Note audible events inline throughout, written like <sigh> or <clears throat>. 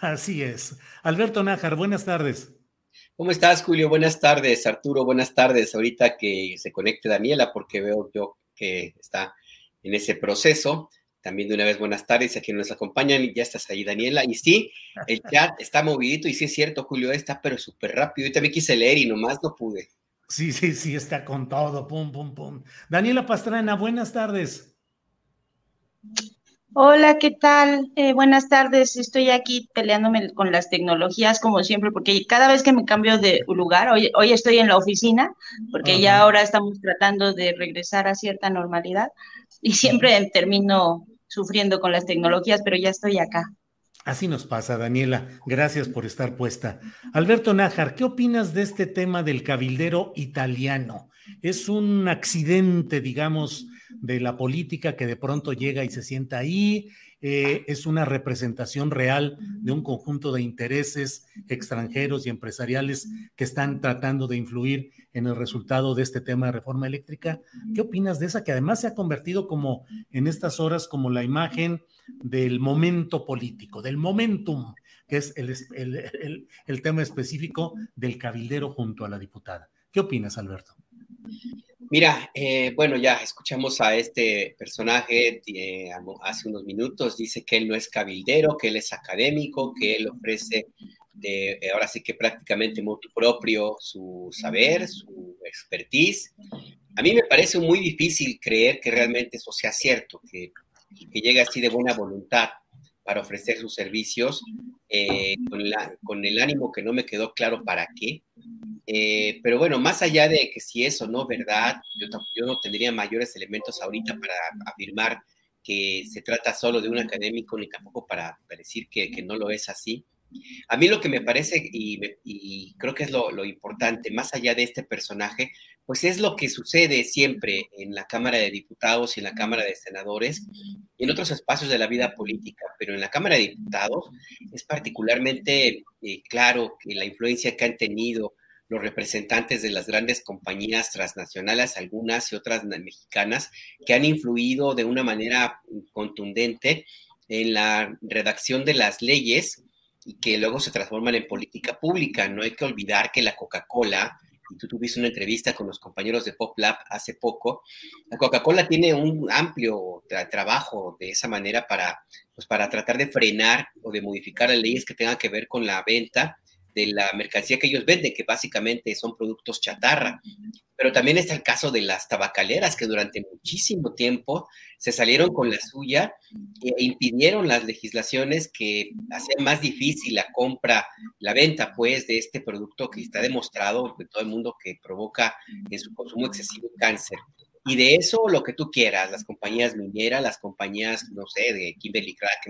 Así es. Alberto Nájar, buenas tardes. ¿Cómo estás, Julio? Buenas tardes, Arturo. Buenas tardes. Ahorita que se conecte Daniela, porque veo yo que está en ese proceso. También de una vez, buenas tardes a quienes nos acompañan. Ya estás ahí, Daniela. Y sí, el <laughs> chat está movidito y sí es cierto, Julio, está pero súper rápido. Yo también quise leer y nomás no pude. Sí, sí, sí, está con todo. Pum, pum, pum. Daniela Pastrana, buenas tardes. Hola, ¿qué tal? Eh, buenas tardes. Estoy aquí peleándome con las tecnologías como siempre, porque cada vez que me cambio de lugar, hoy, hoy estoy en la oficina, porque ya ahora estamos tratando de regresar a cierta normalidad y siempre termino sufriendo con las tecnologías, pero ya estoy acá. Así nos pasa, Daniela. Gracias por estar puesta. Alberto Nájar, ¿qué opinas de este tema del cabildero italiano? Es un accidente, digamos, de la política que de pronto llega y se sienta ahí. Eh, es una representación real de un conjunto de intereses extranjeros y empresariales que están tratando de influir en el resultado de este tema de reforma eléctrica. ¿Qué opinas de esa que además se ha convertido como en estas horas como la imagen del momento político, del momentum, que es el, el- tema específico del cabildero junto a la diputada? ¿Qué opinas, Alberto? Mira, eh, bueno, ya escuchamos a este personaje eh, hace unos minutos. Dice que él no es cabildero, que él es académico, que él ofrece eh, ahora sí que prácticamente motu propio su saber, su expertise. A mí me parece muy difícil creer que realmente eso sea cierto, que, que llegue así de buena voluntad para ofrecer sus servicios, con el ánimo que no me quedó claro para qué. Eh, pero bueno, más allá de que si es o no verdad, yo, yo no tendría mayores elementos ahorita para afirmar que se trata solo de un académico, ni tampoco para, para decir que, que no lo es así. A mí lo que me parece, y, y creo que es lo, lo importante, más allá de este personaje, pues es lo que sucede siempre en la Cámara de Diputados y en la Cámara de Senadores y en otros espacios de la vida política, pero en la Cámara de Diputados es particularmente eh, claro que la influencia que han tenido los representantes de las grandes compañías transnacionales, algunas y otras na- mexicanas, que han influido de una manera contundente en la redacción de las leyes y que luego se transforman en política pública. No hay que olvidar que la Coca-Cola, y tú tuviste una entrevista con los compañeros de Pop Lab hace poco, la Coca-Cola tiene un amplio tra- trabajo de esa manera para, pues, para tratar de frenar o de modificar las leyes que tengan que ver con la venta de la mercancía que ellos venden, que básicamente son productos chatarra. Pero también está el caso de las tabacaleras, que durante muchísimo tiempo se salieron con la suya e impidieron las legislaciones que hacían más difícil la compra, la venta, pues, de este producto que está demostrado de todo el mundo que provoca en su consumo excesivo cáncer. Y de eso lo que tú quieras, las compañías mineras, las compañías, no sé, de Kimberly Clark,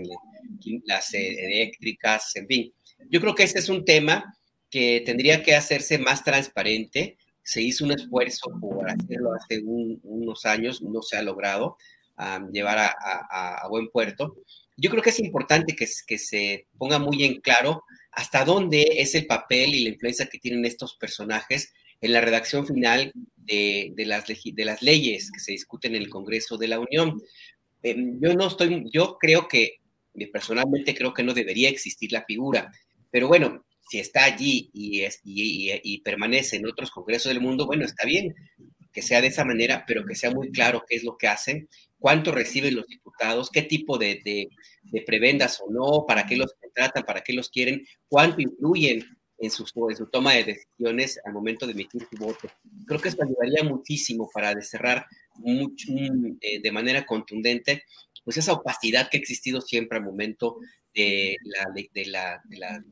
las eh, eléctricas, en fin. Yo creo que ese es un tema que tendría que hacerse más transparente. Se hizo un esfuerzo por hacerlo hace un- unos años, no se ha logrado llevar a, buen puerto. Yo creo que es importante que, se ponga muy en claro hasta dónde es el papel y la influencia que tienen estos personajes en la redacción final de, las, leyes que se discuten en el Congreso de la Unión. em, yo no estoy, yo creo que, personalmente creo que no debería existir la figura, pero bueno, si está allí y, es, y, permanece en otros congresos del mundo, bueno, está bien que sea de esa manera, pero que sea muy claro qué es lo que hacen, cuánto reciben los diputados, qué tipo de, prebendas o no, para qué los contratan, para qué los quieren, cuánto influyen en su, en su toma de decisiones al momento de emitir su voto. Creo que esto ayudaría muchísimo para cerrar eh, de manera contundente pues esa opacidad que ha existido siempre al momento de de de de la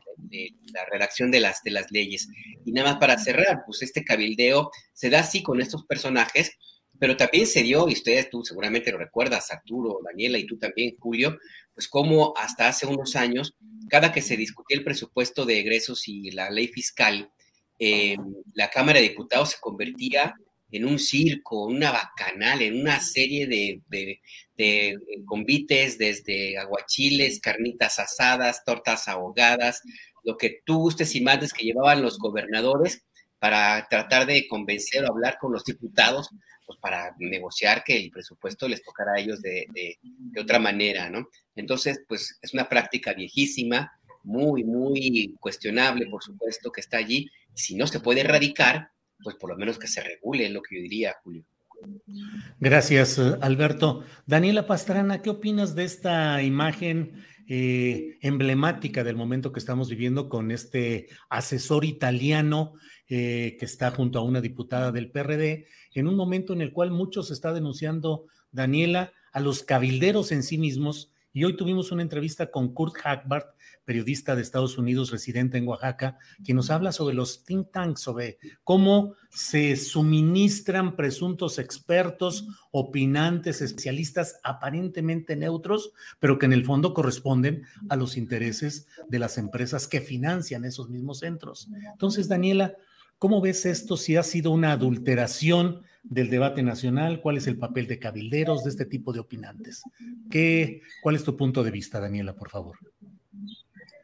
redacción de las, de las leyes. Y nada más para cerrar, pues este cabildeo se da así con estos personajes, pero también se dio, y ustedes tú seguramente lo recuerdas, Arturo, Daniela y tú también, Julio, pues como hasta hace unos años, cada que se discutía el presupuesto de egresos y la ley fiscal, eh, la Cámara de Diputados se convertía en un circo, una bacanal, en una serie de, de, convites, desde aguachiles, carnitas asadas, tortas ahogadas, lo que tú gustes y mandes que llevaban los gobernadores para tratar de convencer o hablar con los diputados, pues para negociar que el presupuesto les tocara a ellos de, de otra manera, ¿no? Entonces, pues es una práctica viejísima, muy, muy cuestionable, por supuesto, que está allí. Si no se puede erradicar, pues por lo menos que se regule, es lo que yo diría, Julio. Gracias, Alberto. Daniela Pastrana, ¿qué opinas de esta imagen eh, emblemática del momento que estamos viviendo con este asesor italiano eh, que está junto a una diputada del PRD, en un momento en el cual muchos está denunciando, Daniela, a los cabilderos en sí mismos? Y hoy tuvimos una entrevista con Kurt Hagbart, periodista de Estados Unidos residente en Oaxaca, quien nos habla sobre los think tanks, sobre cómo se suministran presuntos expertos, opinantes, especialistas aparentemente neutros, pero que en el fondo corresponden a los intereses de las empresas que financian esos mismos centros. Entonces, Daniela, ¿cómo ves esto? Si ha sido una adulteración del debate nacional, cuál es el papel de cabilderos, de este tipo de opinantes. ¿Qué, ¿Cuál es tu punto de vista, Daniela, por favor?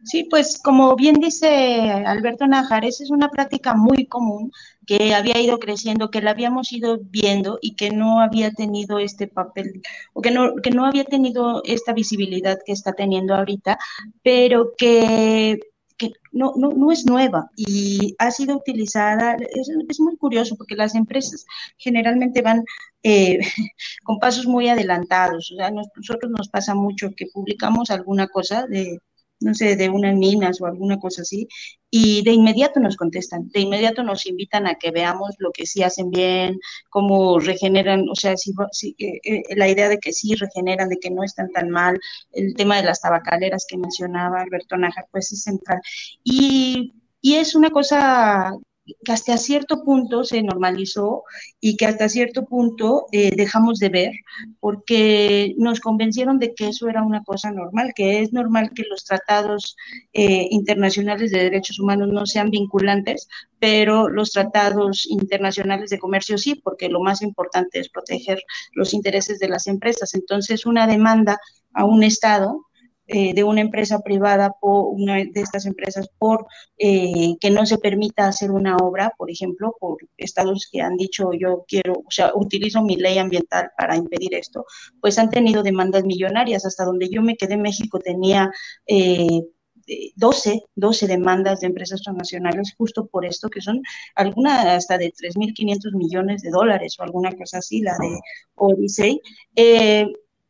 Sí, pues como bien dice Alberto Najares, es una práctica muy común que había ido creciendo, que la habíamos ido viendo y que no había tenido este papel, o que no, que no había tenido esta visibilidad que está teniendo ahorita, pero que que no, no, no, es nueva y ha sido utilizada, es, es muy curioso porque las empresas generalmente van eh, <laughs> con pasos muy adelantados, o sea, nosotros nos pasa mucho que publicamos alguna cosa de no sé, de unas minas o alguna cosa así, y de inmediato nos contestan, de inmediato nos invitan a que veamos lo que sí hacen bien, cómo regeneran, o sea, si, eh, eh, la idea de que sí regeneran, de que no están tan mal, el tema de las tabacaleras que mencionaba Alberto Nájar, pues es central. Y, y es una cosa que hasta cierto punto se normalizó y que hasta cierto punto eh, dejamos de ver, porque nos convencieron de que eso era una cosa normal, que es normal que los tratados eh, internacionales de derechos humanos no sean vinculantes, pero los tratados internacionales de comercio sí, porque lo más importante es proteger los intereses de las empresas. Entonces, una demanda a un Estado eh, de una empresa privada, por una de estas empresas, por eh, que no se permita hacer una obra, por ejemplo, por estados que han dicho yo quiero, o sea, utilizo mi ley ambiental para impedir esto, pues han tenido demandas millonarias. Hasta donde yo me quedé México tenía... 12, eh, 12 demandas de empresas transnacionales justo por esto, que son alguna hasta de 3.500 millones de dólares o alguna cosa así, la de Odyssey. Eh,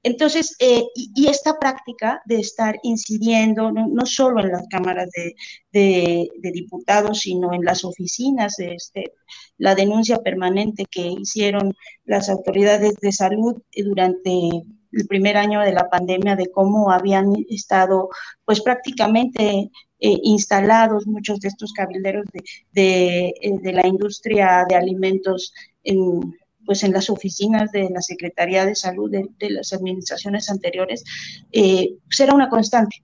entonces, eh, y, esta práctica de estar incidiendo no, solo en las cámaras de, diputados, sino en las oficinas, este, la denuncia permanente que hicieron las autoridades de salud durante el primer año de la pandemia, de cómo habían estado, pues prácticamente eh, instalados muchos de estos cabilderos de, eh, de la industria de alimentos en pues en las oficinas de la Secretaría de Salud de, las administraciones anteriores, eh, pues era una constante,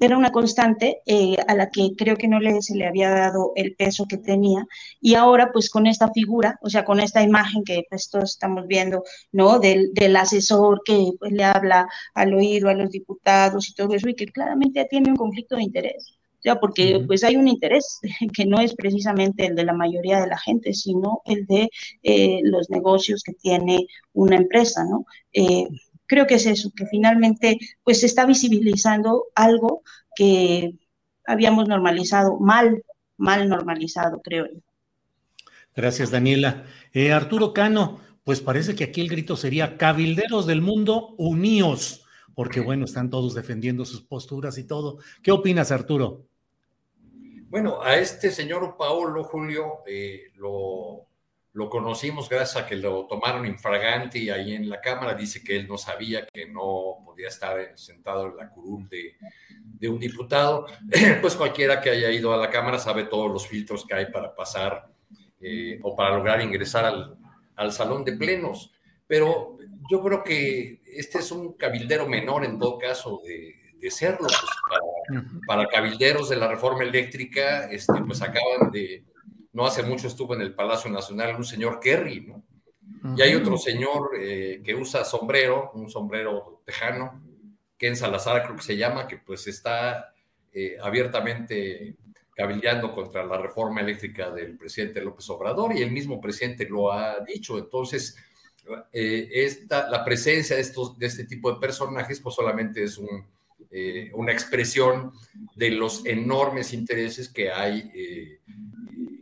era una constante eh, a la que creo que no le, se le había dado el peso que tenía y ahora pues con esta figura, o sea, con esta imagen que pues todos estamos viendo, ¿no? Del, del asesor que pues, le habla al oído a los diputados y todo eso y que claramente tiene un conflicto de interés ya porque pues hay un interés <laughs> que no es precisamente el de la mayoría de la gente, sino el de eh, los negocios que tiene una empresa, ¿no? Eh, creo que es eso, que finalmente pues se está visibilizando algo que habíamos normalizado mal, mal normalizado, creo yo. Gracias, Daniela. Eh, Arturo Cano, pues parece que aquí el grito sería cabilderos del mundo, uníos, porque bueno, están todos defendiendo sus posturas y todo. ¿Qué opinas, Arturo? Bueno, a este señor Paolo Julio eh, lo, conocimos gracias a que lo tomaron infragante y ahí en la Cámara dice que él no sabía que no podía estar sentado en la curul de, de un diputado. <clears throat> Pues cualquiera que haya ido a la Cámara sabe todos los filtros que hay para pasar eh, o para lograr ingresar al, al salón de plenos. Pero yo creo que este es un cabildero menor en todo caso de, de serlo. Pues, para, cabilderos de la reforma eléctrica, este, pues acaban de, no hace mucho estuvo en el Palacio Nacional un señor Kerry, ¿no? Y hay otro señor eh, que usa sombrero, un sombrero tejano, Ken Salazar creo que se llama, que pues está eh, abiertamente cabildeando contra la reforma eléctrica del presidente López Obrador y el mismo presidente lo ha dicho. Entonces, eh, esta, la presencia de, estos, de este tipo de personajes pues solamente es un, eh, una expresión de los enormes intereses que hay eh,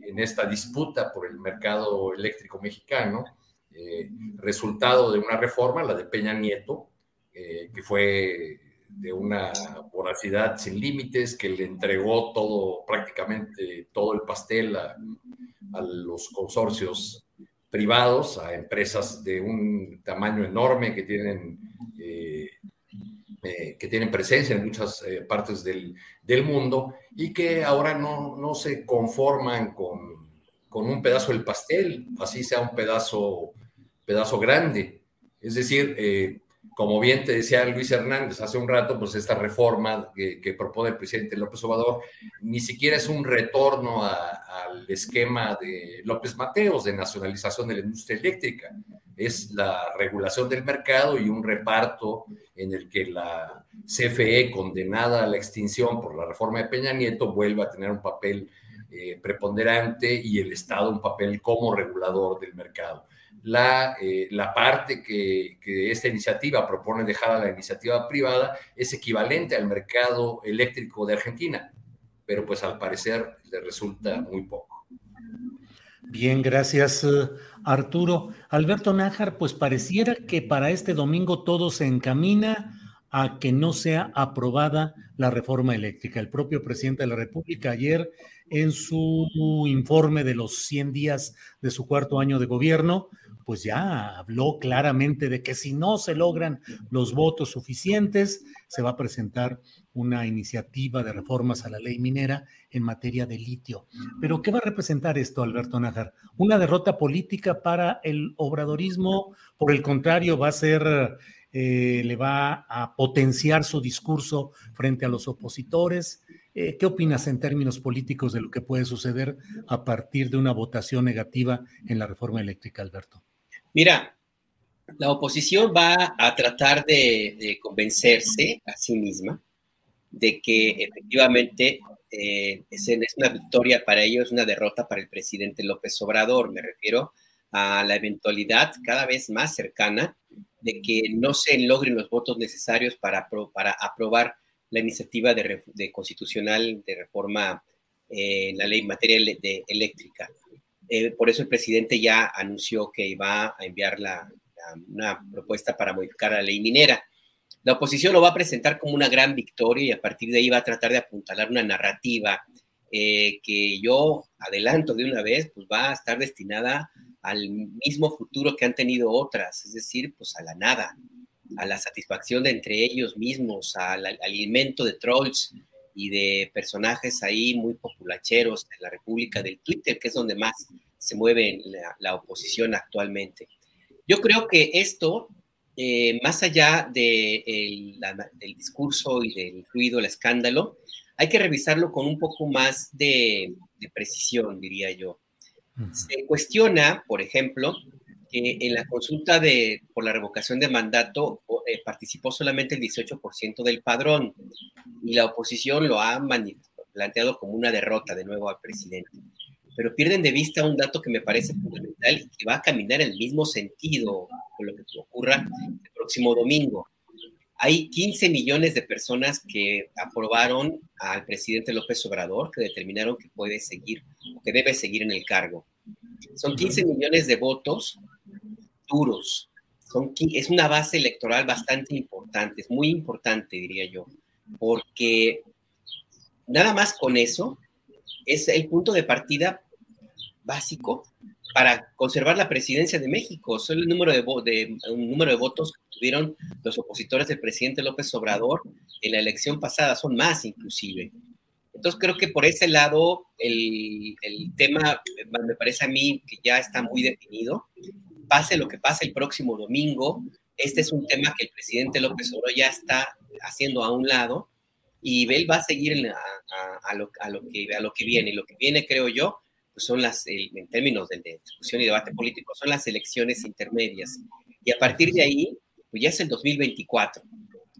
en esta disputa por el mercado eléctrico mexicano, eh, resultado de una reforma, la de Peña Nieto, que fue de una voracidad sin límites, que le entregó todo, prácticamente todo el pastel a, los consorcios privados, a empresas de un tamaño enorme que tienen que tienen presencia en muchas eh, partes del, del, mundo y que ahora no, no se conforman con, con, un pedazo del pastel, así sea un pedazo, pedazo grande. Es decir, eh, como bien te decía Luis Hernández hace un rato, pues esta reforma que, propone el presidente López Obrador ni siquiera es un retorno al esquema de López Mateos de nacionalización de la industria eléctrica, es la regulación del mercado y un reparto en el que la CFE, condenada a la extinción por la reforma de Peña Nieto, vuelva a tener un papel eh, preponderante y el Estado un papel como regulador del mercado la, eh, la parte que, esta iniciativa propone dejar a la iniciativa privada es equivalente al mercado eléctrico de Argentina, pero pues al parecer le resulta muy poco. Bien, gracias eh, Arturo. Alberto Nájar, pues pareciera que para este domingo todo se encamina a que no sea aprobada la reforma eléctrica. El propio presidente de la República ayer en su informe de los 100 días de su cuarto año de gobierno, pues ya habló claramente de que si no se logran los votos suficientes, se va a presentar una iniciativa de reformas a la ley minera en materia de litio. Pero ¿qué va a representar esto, Alberto Nájar? ¿Una derrota política para el obradorismo? Por el contrario, va a ser, eh, le va a potenciar su discurso frente a los opositores. Eh, ¿Qué opinas en términos políticos de lo que puede suceder a partir de una votación negativa en la reforma eléctrica, Alberto? Mira, la oposición va a tratar de, convencerse a sí misma de que efectivamente eh, es, una victoria para ellos, una derrota para el presidente López Obrador. Me refiero a la eventualidad cada vez más cercana de que no se logren los votos necesarios para, para aprobar la iniciativa de, constitucional de reforma en la ley en materia de eléctrica. Eh, por eso el presidente ya anunció que iba a enviar la, una propuesta para modificar la ley minera. La oposición lo va a presentar como una gran victoria y a partir de ahí va a tratar de apuntalar una narrativa eh, que yo adelanto de una vez, pues va a estar destinada al mismo futuro que han tenido otras, es decir, pues a la nada, a la satisfacción de entre ellos mismos, al alimento de trolls, y de personajes ahí muy populacheros de la República del Twitter, que es donde más se mueve la, oposición actualmente. Yo creo que esto, eh, más allá de del discurso y del ruido, el escándalo, hay que revisarlo con un poco más de, de precisión, diría yo. Se cuestiona, por ejemplo, que en la consulta de, por la revocación de mandato eh, participó solamente el 18% del padrón y la oposición lo ha planteado como una derrota de nuevo al presidente. Pero pierden de vista un dato que me parece fundamental y que va a caminar en el mismo sentido con lo que ocurra el próximo domingo. Hay 15 millones de personas que aprobaron al presidente López Obrador, que determinaron que puede seguir o que debe seguir en el cargo. Son 15 millones de votos duros. Son, es una base electoral bastante importante, es muy importante, diría yo, porque nada más con eso es el punto de partida básico para conservar la presidencia de México. Solo el número de, de, un número de votos que tuvieron los opositores del presidente López Obrador en la elección pasada son más inclusive. Entonces creo que por ese lado el, el tema me parece a mí que ya está muy definido. Pase lo que pase el próximo domingo, este es un tema que el presidente López Obrador ya está haciendo a un lado y él va a seguir a, lo, que, a lo que viene. Y lo que viene, creo yo, pues son las, en términos de, discusión y debate político, son las elecciones intermedias. Y a partir de ahí, pues ya es el 2024.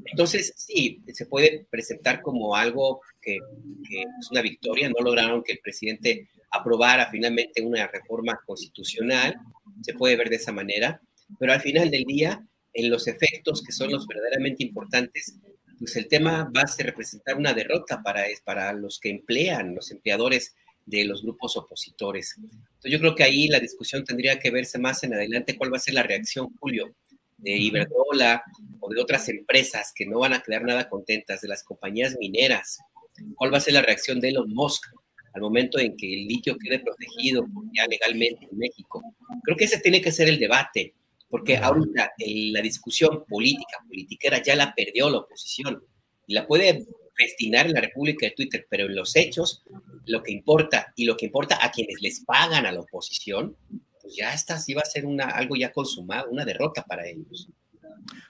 Entonces, sí, se puede presentar como algo que, es una victoria. No lograron que el presidente aprobara finalmente una reforma constitucional. Se puede ver de esa manera. Pero al final del día, en los efectos que son los verdaderamente importantes, pues el tema va a representar una derrota para, para los que emplean, los empleadores de los grupos opositores. Entonces yo creo que ahí la discusión tendría que verse más en adelante cuál va a ser la reacción, Julio, de Iberdrola o de otras empresas que no van a quedar nada contentas, de las compañías mineras. ¿Cuál va a ser la reacción de Elon Musk al momento en que el litio quede protegido ya legalmente en México? Creo que ese tiene que ser el debate, porque ahorita la discusión política, politiquera, ya la perdió la oposición y la puede destinar en la República de Twitter, pero en los hechos, lo que importa y lo que importa a quienes les pagan a la oposición, pues ya está, sí va a ser una, algo ya consumado, una derrota para ellos.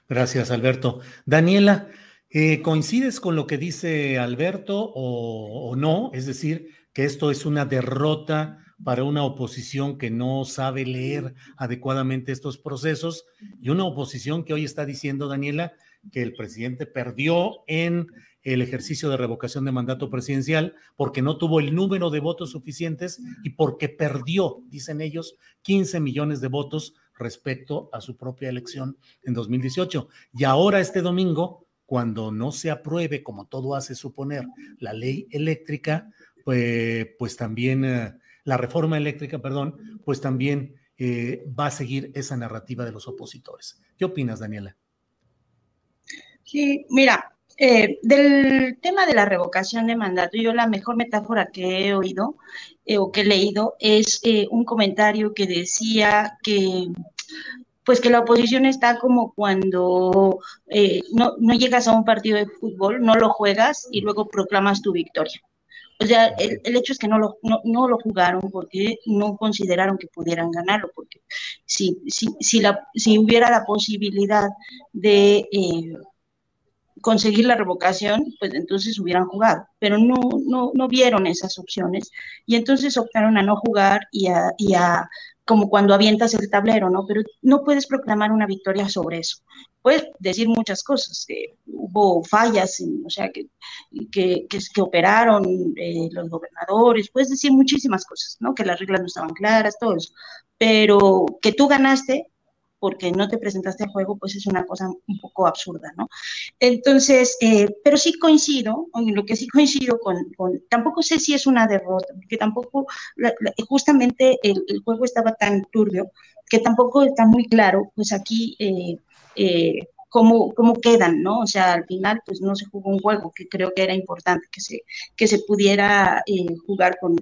Gracias, Alberto. Daniela, eh, ¿coincides con lo que dice Alberto o, o no? Es decir, que esto es una derrota para una oposición que no sabe leer adecuadamente estos procesos y una oposición que hoy está diciendo, Daniela, que el presidente perdió en el ejercicio de revocación de mandato presidencial porque no tuvo el número de votos suficientes y porque perdió, dicen ellos, 15 millones de votos respecto a su propia elección en 2018. Y ahora este domingo, cuando no se apruebe, como todo hace suponer, la ley eléctrica, pues, pues también, eh, la reforma eléctrica, perdón, pues también eh, va a seguir esa narrativa de los opositores. ¿Qué opinas, Daniela? Sí, mira, eh, del tema de la revocación de mandato, yo la mejor metáfora que he oído eh, o que he leído es eh, un comentario que decía que pues que la oposición está como cuando no, llegas a un partido de fútbol, no lo juegas y luego proclamas tu victoria. O sea, el, hecho es que no lo, no, lo jugaron porque no consideraron que pudieran ganarlo, porque si, si, si, la, si hubiera la posibilidad de conseguir la revocación, pues entonces hubieran jugado, pero no, no, no vieron esas opciones y entonces optaron a no jugar y a, y a, como cuando avientas el tablero, ¿no? Pero no puedes proclamar una victoria sobre eso. Puedes decir muchas cosas, que hubo fallas, o sea, que, que, que, operaron eh, los gobernadores, puedes decir muchísimas cosas, ¿no? Que las reglas no estaban claras, todo eso. Pero que tú ganaste, porque no te presentaste al juego, pues es una cosa un poco absurda, ¿no? Entonces, eh, pero sí coincido, en lo que sí coincido con, tampoco sé si es una derrota, porque tampoco, justamente el, juego estaba tan turbio que tampoco está muy claro, pues aquí... Eh, eh, cómo, cómo, quedan, ¿no? O sea, al final, pues no se jugó un juego, que creo que era importante que se, que se pudiera jugar con,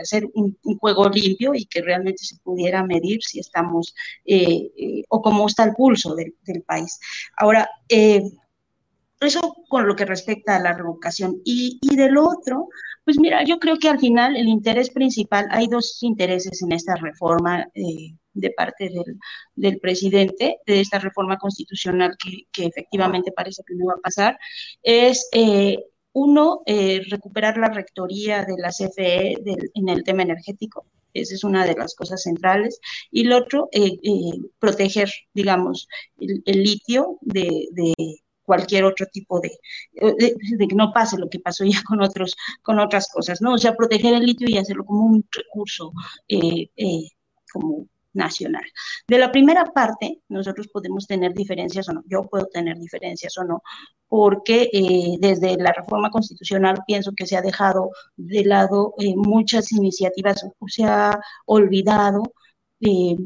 hacer un, juego limpio y que realmente se pudiera medir si estamos eh, eh, o cómo está el pulso del, país. Ahora, eh, eso con lo que respecta a la revocación. Y, y del otro, pues mira, yo creo que al final el interés principal, hay dos intereses en esta reforma de parte del, del, presidente, de esta reforma constitucional que, que, efectivamente parece que no va a pasar, es uno, eh, recuperar la rectoría de la CFE en el tema energético. Esa es una de las cosas centrales. Y el otro, eh, eh, proteger, digamos, el, litio de, cualquier otro tipo de, de, que no pase lo que pasó ya con otros, con otras cosas, ¿no? O sea, proteger el litio y hacerlo como un recurso, como nacional. De la primera parte, nosotros podemos tener diferencias o no, yo puedo tener diferencias o no, porque eh, desde la reforma constitucional pienso que se ha dejado de lado eh, muchas iniciativas, se ha olvidado eh,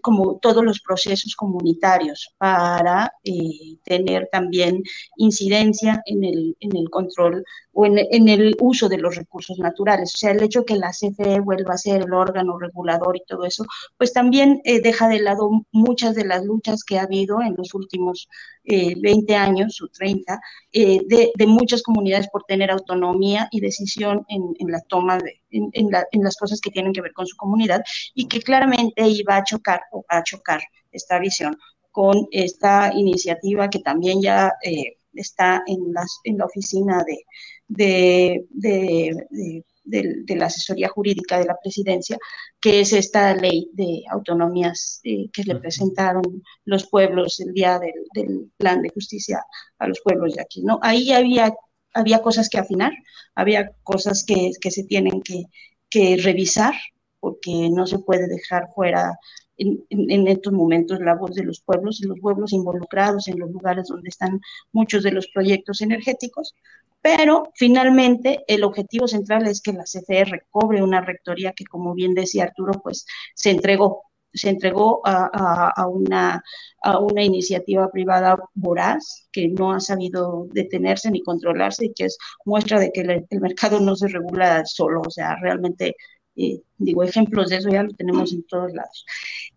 como todos los procesos comunitarios para eh, tener también incidencia en el, en el control o en, en, el uso de los recursos naturales. O sea, el hecho que la CFE vuelva a ser el órgano regulador y todo eso, pues también eh, deja de lado muchas de las luchas que ha habido en los últimos eh, 20 años o 30 eh, de, de, muchas comunidades por tener autonomía y decisión en, en la toma de, en, la, en las cosas que tienen que ver con su comunidad y que claramente iba a chocar o a chocar esta visión con esta iniciativa que también ya eh, está en, las, en, la oficina de, de, de, de, la asesoría jurídica de la presidencia, que es esta ley de autonomías eh, que le presentaron los pueblos el día del, del, plan de justicia a los pueblos de aquí. ¿no? Ahí había, había cosas que afinar, había cosas que, que se tienen que, que revisar, porque no se puede dejar fuera en, en, estos momentos la voz de los pueblos y los pueblos involucrados en los lugares donde están muchos de los proyectos energéticos, pero finalmente el objetivo central es que la CFE recobre una rectoría que, como bien decía Arturo, pues se entregó, se entregó a, a, una, a una iniciativa privada voraz que no ha sabido detenerse ni controlarse y que es muestra de que el, el mercado no se regula solo, o sea, realmente eh, digo, ejemplos de eso ya lo tenemos en todos lados.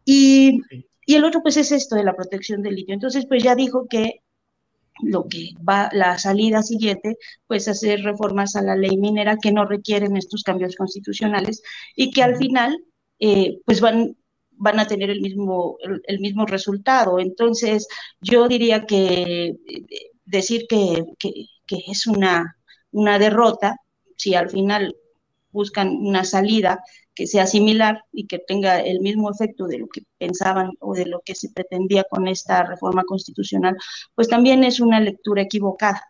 Y, y, el otro, pues, es esto de la protección del litio. Entonces, pues ya dijo que lo que va, la salida siguiente, pues hacer reformas a la ley minera que no requieren estos cambios constitucionales y que al final, eh, pues van, van a tener el mismo, el, el, mismo resultado. Entonces, yo diría que eh, decir que, que, que es una, una derrota, si al final buscan una salida que sea similar y que tenga el mismo efecto de lo que pensaban o de lo que se pretendía con esta reforma constitucional, pues también es una lectura equivocada.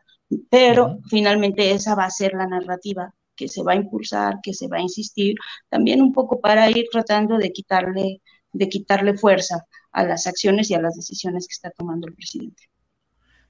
Pero uh -huh. finalmente esa va a ser la narrativa que se va a impulsar, que se va a insistir, también un poco para ir tratando de quitarle, de quitarle fuerza a las acciones y a las decisiones que está tomando el presidente.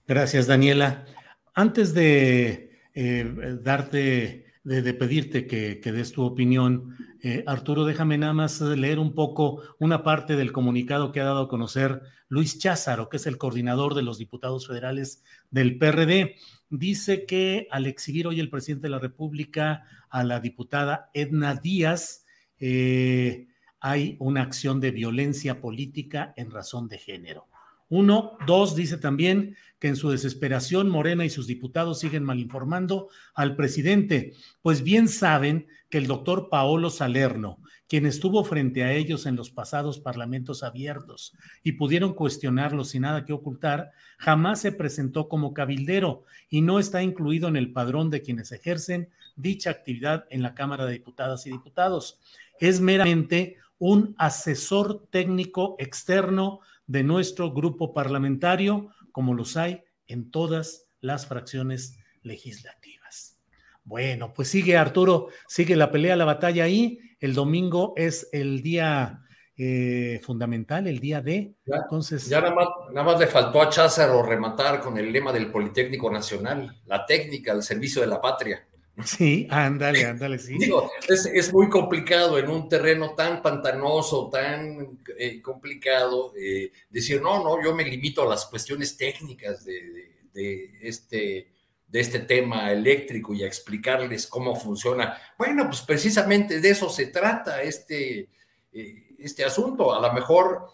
Gracias, Daniela. Antes de eh, darte de, pedirte que, que, des tu opinión. Eh, Arturo, déjame nada más leer un poco una parte del comunicado que ha dado a conocer Luis Cházaro, que es el coordinador de los diputados federales del PRD. Dice que al exhibir hoy el presidente de la República a la diputada Edna Díaz, eh, hay una acción de violencia política en razón de género. Uno, dos, dice también que en su desesperación Morena y sus diputados siguen malinformando al presidente, pues bien saben que el doctor Paolo Salerno, quien estuvo frente a ellos en los pasados parlamentos abiertos y pudieron cuestionarlo sin nada que ocultar, jamás se presentó como cabildero y no está incluido en el padrón de quienes ejercen dicha actividad en la Cámara de Diputadas y Diputados. Es meramente un asesor técnico externo de nuestro grupo parlamentario, como los hay en todas las fracciones legislativas. Bueno, pues sigue Arturo, sigue la pelea, la batalla ahí. El domingo es el día eh, fundamental, el día de. Ya, Entonces. Ya nada más, nada más le faltó a Cházaro rematar con el lema del Politécnico Nacional, la técnica al servicio de la patria. Sí, ándale, ándale, sí. Digo, es, es, muy complicado en un terreno tan pantanoso, tan eh, complicado, eh, decir, no, no, yo me limito a las cuestiones técnicas de, de, este, de este tema eléctrico y a explicarles cómo funciona. Bueno, pues precisamente de eso se trata este, eh, este asunto. A lo mejor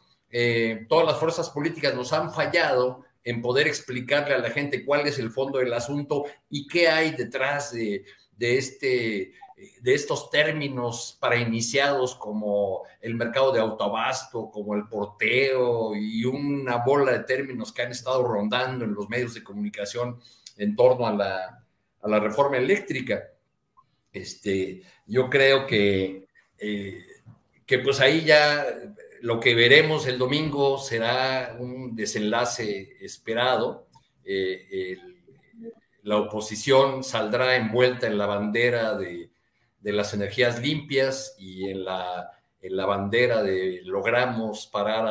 todas las fuerzas políticas nos han fallado en poder explicarle a la gente cuál es el fondo del asunto y qué hay detrás de, de, este, de estos términos para iniciados como el mercado de autoabasto, como el porteo y una bola de términos que han estado rondando en los medios de comunicación en torno a la, a la reforma eléctrica. Este, yo creo que, eh, que pues ahí ya lo que veremos el domingo será un desenlace esperado. Eh, la oposición saldrá envuelta en la bandera de, las energías limpias y en la bandera de logramos parar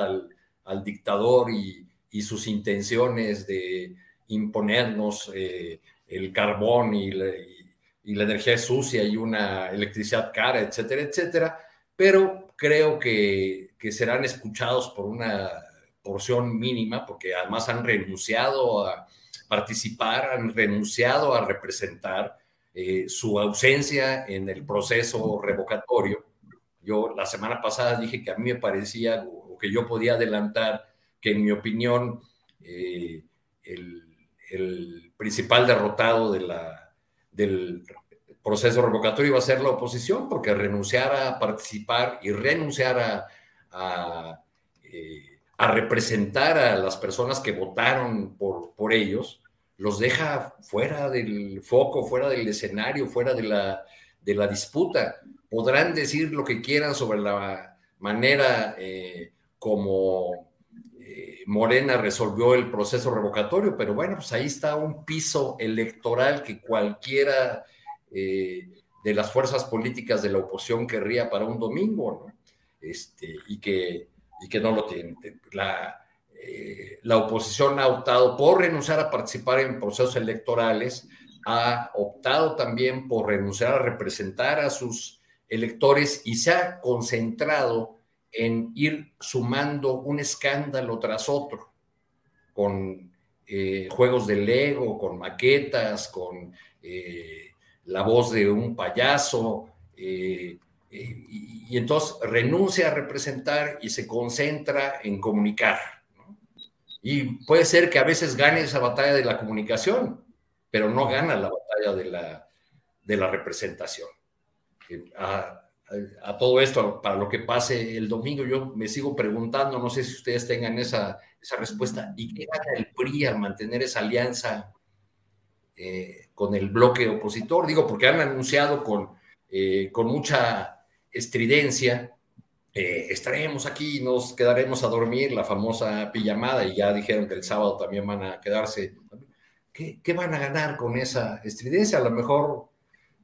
al, dictador y, sus intenciones de imponernos eh, el carbón y la energía sucia y una electricidad cara, etcétera, etcétera, pero creo que, que serán escuchados por una porción mínima, porque además han renunciado a participar, han renunciado a representar eh, su ausencia en el proceso revocatorio. Yo la semana pasada dije que a mí me parecía o que yo podía adelantar que en mi opinión eh, el, principal derrotado de la, del proceso revocatorio iba a ser la oposición, porque renunciar a participar y renunciar a, a, eh, a representar a las personas que votaron por, por ellos, los deja fuera del foco, fuera del escenario, fuera de la, de la disputa. Podrán decir lo que quieran sobre la manera eh, como eh, Morena resolvió el proceso revocatorio, pero bueno, pues ahí está un piso electoral que cualquiera de las fuerzas políticas de la oposición querría para un domingo, ¿no? Este, y, que, y que no lo tiene. La, eh, la oposición ha optado por renunciar a participar en procesos electorales, ha optado también por renunciar a representar a sus electores y se ha concentrado en ir sumando un escándalo tras otro, con eh, juegos de Lego, con maquetas, con eh, la voz de un payaso, y, y, entonces renuncia a representar y se concentra en comunicar. Y puede ser que a veces gane esa batalla de la comunicación, pero no gana la batalla de la, de la representación. A, a, todo esto, para lo que pase el domingo, yo me sigo preguntando, no sé si ustedes tengan esa, esa respuesta, ¿y qué gana el PRI al mantener esa alianza eh, con el bloque opositor? Digo, porque han anunciado con, eh, con mucha estridencia eh, estaremos aquí, nos quedaremos a dormir, la famosa pijamada, y ya dijeron que el sábado también van a quedarse. ¿Qué, van a ganar con esa estridencia? A lo mejor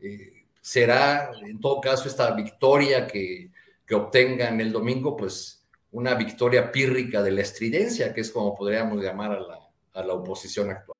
eh, será, en todo caso, esta victoria que, que obtengan el domingo, pues una victoria pírrica de la estridencia, que es como podríamos llamar a la, a la oposición actual.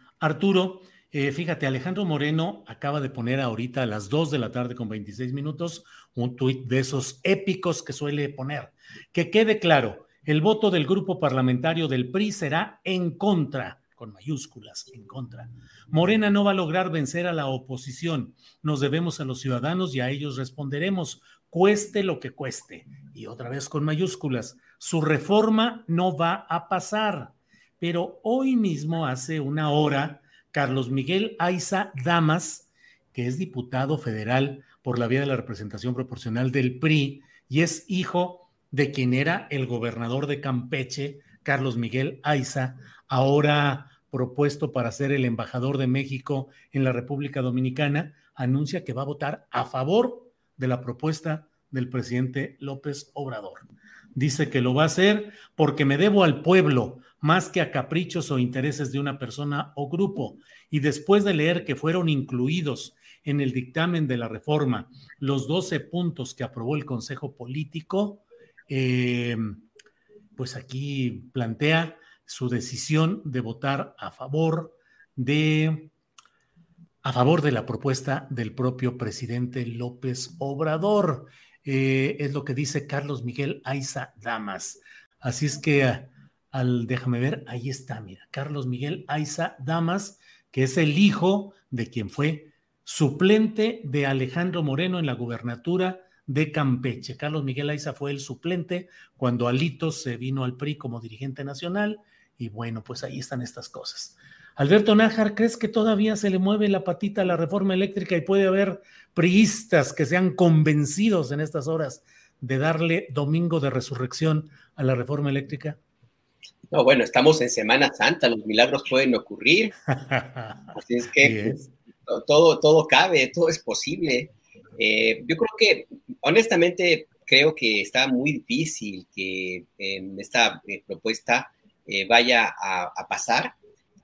Arturo. Eh, fíjate, Alejandro Moreno acaba de poner ahorita a las 2 de la tarde con 26 minutos un tuit de esos épicos que suele poner. Que quede claro, el voto del grupo parlamentario del PRI será en contra, con mayúsculas, en contra. Morena no va a lograr vencer a la oposición. Nos debemos a los ciudadanos y a ellos responderemos, cueste lo que cueste. Y otra vez con mayúsculas, su reforma no va a pasar. Pero hoy mismo, hace una hora, Carlos Miguel Aiza Damas, que es diputado federal por la vía de la representación proporcional del PRI y es hijo de quien era el gobernador de Campeche, Carlos Miguel Aiza, ahora propuesto para ser el embajador de México en la República Dominicana, anuncia que va a votar a favor de la propuesta del presidente López Obrador. Dice que lo va a hacer porque me debo al pueblo, más que a caprichos o intereses de una persona o grupo. Y después de leer que fueron incluidos en el dictamen de la reforma los 12 puntos que aprobó el Consejo Político, eh, pues aquí plantea su decisión de votar a favor de a favor de la propuesta del propio presidente López Obrador. Eh, es lo que dice Carlos Miguel Aiza Damas. Así es que al, déjame ver, ahí está, mira, Carlos Miguel Aiza Damas, que es el hijo de quien fue suplente de Alejandro Moreno en la gubernatura de Campeche. Carlos Miguel Aiza fue el suplente cuando Alito se vino al PRI como dirigente nacional y bueno, pues ahí están estas cosas. Alberto Nájar, ¿crees que todavía se le mueve la patita a la reforma eléctrica y puede haber priistas que sean convencidos en estas horas de darle domingo de resurrección a la reforma eléctrica? No, bueno, estamos en Semana Santa, los milagros pueden ocurrir. <laughs> Así es que todo, todo cabe, todo es posible. Eh, yo creo que, honestamente, creo que está muy difícil que esta eh, propuesta eh, vaya a, pasar.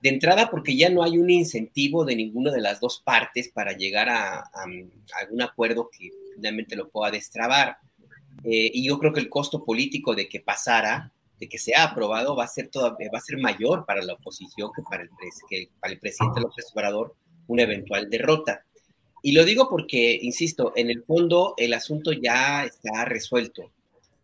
De entrada, porque ya no hay un incentivo de ninguna de las dos partes para llegar a, algún acuerdo que finalmente lo pueda destrabar. y yo creo que el costo político de que pasara, de que sea aprobado, va a ser, todavía, va a ser mayor para la oposición que para el, que para el presidente López Obrador una eventual derrota. Y lo digo porque, insisto, en el fondo el asunto ya está resuelto.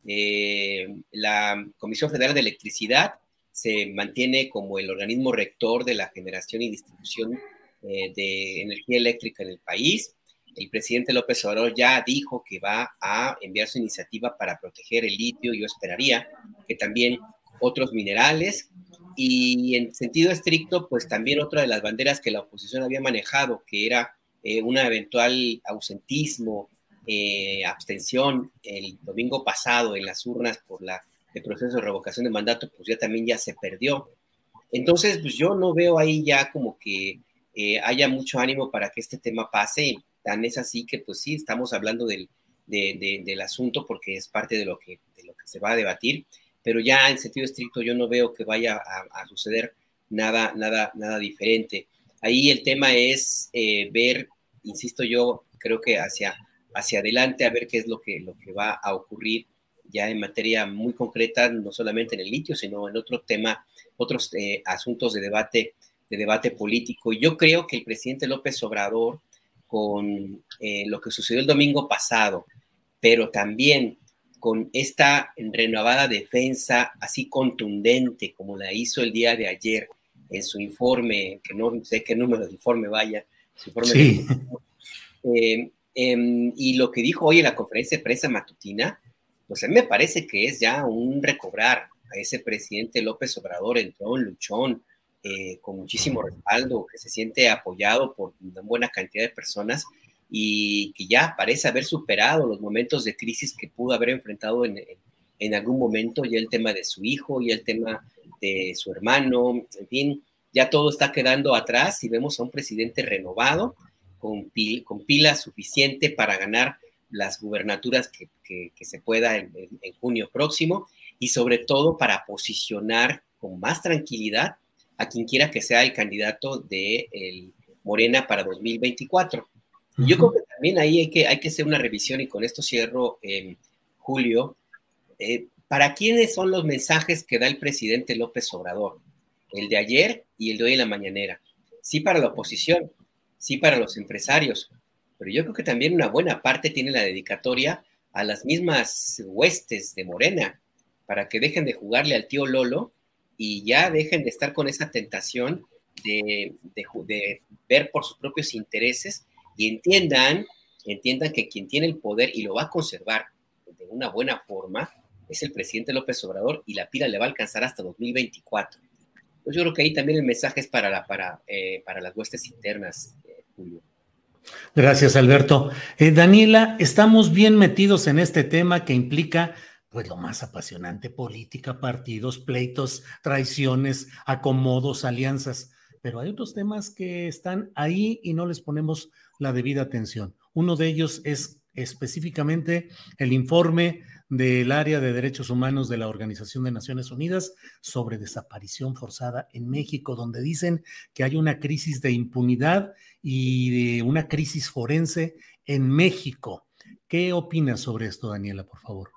Eh, la Comisión Federal de Electricidad se mantiene como el organismo rector de la generación y distribución eh, de energía eléctrica en el país. El presidente López Obrador ya dijo que va a enviar su iniciativa para proteger el litio. Yo esperaría que también otros minerales y en sentido estricto, pues también otra de las banderas que la oposición había manejado, que era eh, un eventual ausentismo, eh, abstención el domingo pasado en las urnas por la, el proceso de revocación de mandato, pues ya también ya se perdió. Entonces, pues yo no veo ahí ya como que eh, haya mucho ánimo para que este tema pase. Tan es así que, pues sí, estamos hablando del, del asunto porque es parte de lo, que, de lo que se va a debatir pero ya en sentido estricto yo no veo que vaya a, suceder nada, nada, nada diferente. Ahí el tema es eh, ver, insisto yo, creo que hacia, hacia adelante a ver qué es lo que, lo que va a ocurrir ya en materia muy concreta, no solamente en el litio, sino en otro tema, otros eh, asuntos de debate, de debate político. Yo creo que el presidente López Obrador, con eh, lo que sucedió el domingo pasado, pero también con esta renovada defensa así contundente como la hizo el día de ayer en su informe, que no sé qué número de informe vaya, su informe sí. Eh, em, y lo que dijo hoy en la conferencia de prensa matutina, pues a mí me parece que es ya un recobrar a ese presidente López Obrador, entró un luchón, eh, con muchísimo respaldo, que se siente apoyado por una buena cantidad de personas y que ya parece haber superado los momentos de crisis que pudo haber enfrentado en, algún momento, ya el tema de su hijo, y el tema de su hermano, en fin, ya todo está quedando atrás y vemos a un presidente renovado, con, pil, pila suficiente para ganar las gubernaturas que, se pueda en, junio próximo y sobre todo para posicionar con más tranquilidad a quien quiera que sea el candidato de el Morena para 2024. Yo creo que también ahí hay que, hay que hacer una revisión y con esto cierro, en Julio. Eh, ¿Para quiénes son los mensajes que da el presidente López Obrador? El de ayer y el de hoy en la mañanera. Sí para la oposición, sí para los empresarios, pero yo creo que también una buena parte tiene la dedicatoria a las mismas huestes de Morena, para que dejen de jugarle al tío Lolo y ya dejen de estar con esa tentación de, de ver por sus propios intereses y entiendan, entiendan que quien tiene el poder y lo va a conservar de una buena forma es el presidente López Obrador y la pila le va a alcanzar hasta 2024. Pues yo creo que ahí también el mensaje es para, la, para, eh, para las huestes internas, eh, Julio. Gracias, Alberto. Eh, Daniela, estamos bien metidos en este tema que implica pues lo más apasionante, política, partidos, pleitos, traiciones, acomodos, alianzas pero hay otros temas que están ahí y no les ponemos la debida atención. Uno de ellos es específicamente el informe del área de derechos humanos de la Organización de Naciones Unidas sobre desaparición forzada en México, donde dicen que hay una crisis de impunidad y de una crisis forense en México. ¿Qué opinas sobre esto, Daniela, por favor?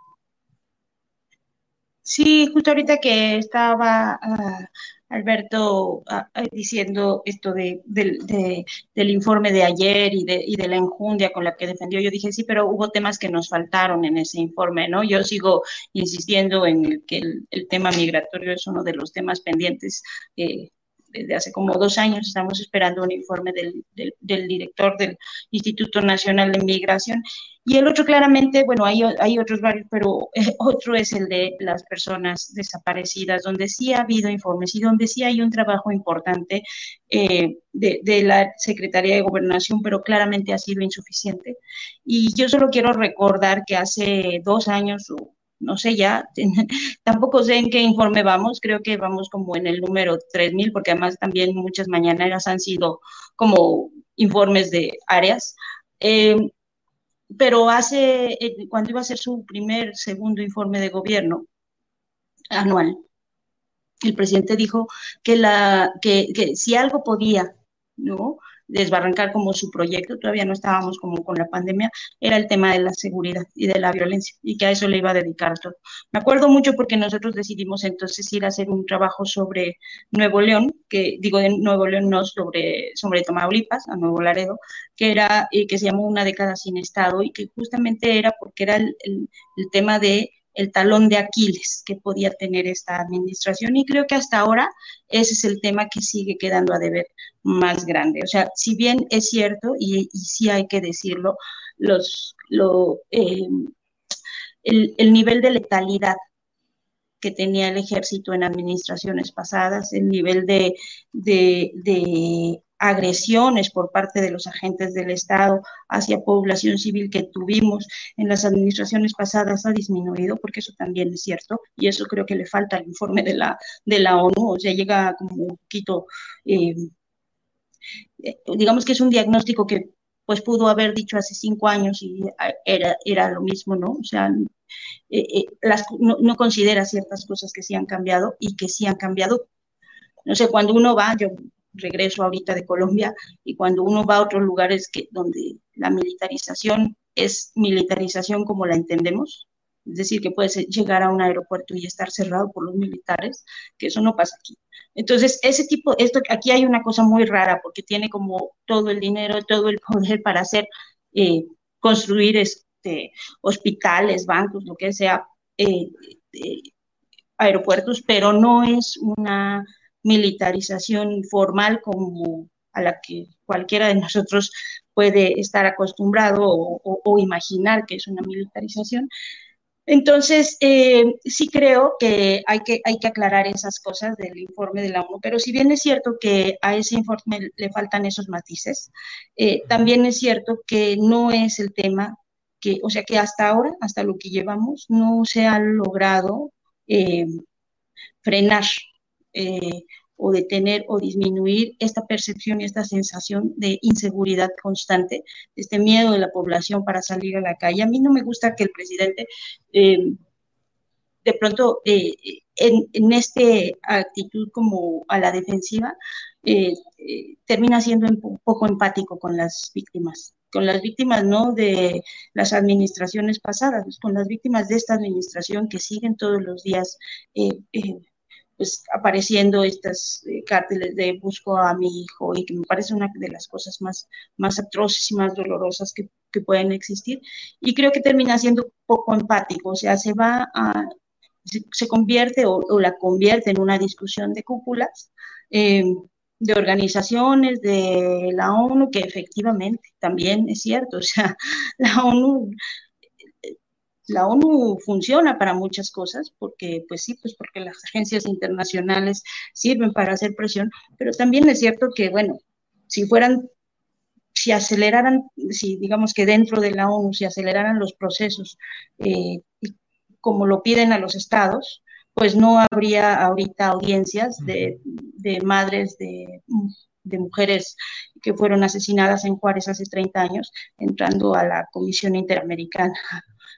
Sí, justo ahorita que estaba ah, Alberto ah, ah, diciendo esto de, del informe de ayer y de, y de la enjundia con la que defendió, yo dije, sí, pero hubo temas que nos faltaron en ese informe, ¿no? Yo sigo insistiendo en que el, tema migratorio es uno de los temas pendientes. Eh, desde hace como dos años estamos esperando un informe del, del, director del Instituto Nacional de Migración. Y el otro claramente, bueno, hay, hay otros varios, pero eh, otro es el de las personas desaparecidas, donde sí ha habido informes y donde sí hay un trabajo importante eh, de, de, la Secretaría de Gobernación, pero claramente ha sido insuficiente. Y yo solo quiero recordar que hace dos años no sé ya, <laughs> tampoco sé en qué informe vamos, creo que vamos como en el número 3000, porque además también muchas mañaneras han sido como informes de áreas. Eh, pero hace, eh, cuando iba a ser su primer, segundo informe de gobierno anual, el presidente dijo que, la, que si algo podía, ¿no? Desbarrancar como su proyecto, todavía no estábamos como con la pandemia, era el tema de la seguridad y de la violencia y que a eso le iba a dedicar todo. Me acuerdo mucho porque nosotros decidimos entonces ir a hacer un trabajo sobre Nuevo León, que digo de Nuevo León no sobre, sobre Tamaulipas, a Nuevo Laredo, que era, eh, que se llamó Una década sin Estado y que justamente era porque era el, el, el tema de el talón de Aquiles que podía tener esta administración y creo que hasta ahora ese es el tema que sigue quedando a deber más grande. O sea, si bien es cierto y, sí hay que decirlo, los, lo, eh, el, el nivel de letalidad que tenía el ejército en administraciones pasadas, el nivel de, de, de, agresiones por parte de los agentes del Estado hacia población civil que tuvimos en las administraciones pasadas ha disminuido, porque eso también es cierto, y eso creo que le falta al informe de la, de la ONU, o sea, llega como un poquito, eh, eh digamos que es un diagnóstico que pues pudo haber dicho hace cinco años y era, era lo mismo, ¿no? O sea, eh, eh, las, no considera ciertas cosas que sí han cambiado y que sí han cambiado no sé, cuando uno va, yo regreso ahorita de Colombia y cuando uno va a otros lugares que, donde la militarización es militarización como la entendemos, es decir, que puedes llegar a un aeropuerto y estar cerrado por los militares, que eso no pasa aquí. Entonces, ese tipo, esto, aquí hay una cosa muy rara porque tiene como todo el dinero, todo el poder para hacer, eh, construir este, hospitales, bancos, lo que sea, eh, eh, aeropuertos, pero no es una militarización formal como a la que cualquiera de nosotros puede estar acostumbrado o, o, imaginar que es una militarización. Entonces, eh, sí creo que hay, que hay que aclarar esas cosas del informe de la ONU, pero si bien es cierto que a ese informe le faltan esos matices, eh, también es cierto que no es el tema que, o sea, que hasta ahora, hasta lo que llevamos, no se ha logrado eh, frenar eh, o detener o disminuir esta percepción y esta sensación de inseguridad constante, este miedo de la población para salir a la calle. A mí no me gusta que el presidente eh, de pronto eh, en, en esta actitud como a la defensiva eh, eh, termina siendo un poco empático con las víctimas con las víctimas no de las administraciones pasadas, con las víctimas de esta administración que siguen todos los días eh, eh, pues apareciendo estas eh, cárteles de busco a mi hijo y que me parece una de las cosas más, más atroces y más dolorosas que, que pueden existir. Y creo que termina siendo poco empático, o sea, se va a, se, se convierte o, o, la convierte en una discusión de cúpulas. Eh, de organizaciones de la ONU, que efectivamente también es cierto, o sea, <laughs> la ONU la ONU funciona para muchas cosas, porque, pues sí, pues porque las agencias internacionales sirven para hacer presión, pero también es cierto que, bueno, si fueran, si aceleraran, si digamos que dentro de la ONU se aceleraran los procesos, eh, como lo piden a los estados, pues no habría ahorita audiencias de, de madres de, de, mujeres que fueron asesinadas en Juárez hace 30 años, entrando a la Comisión Interamericana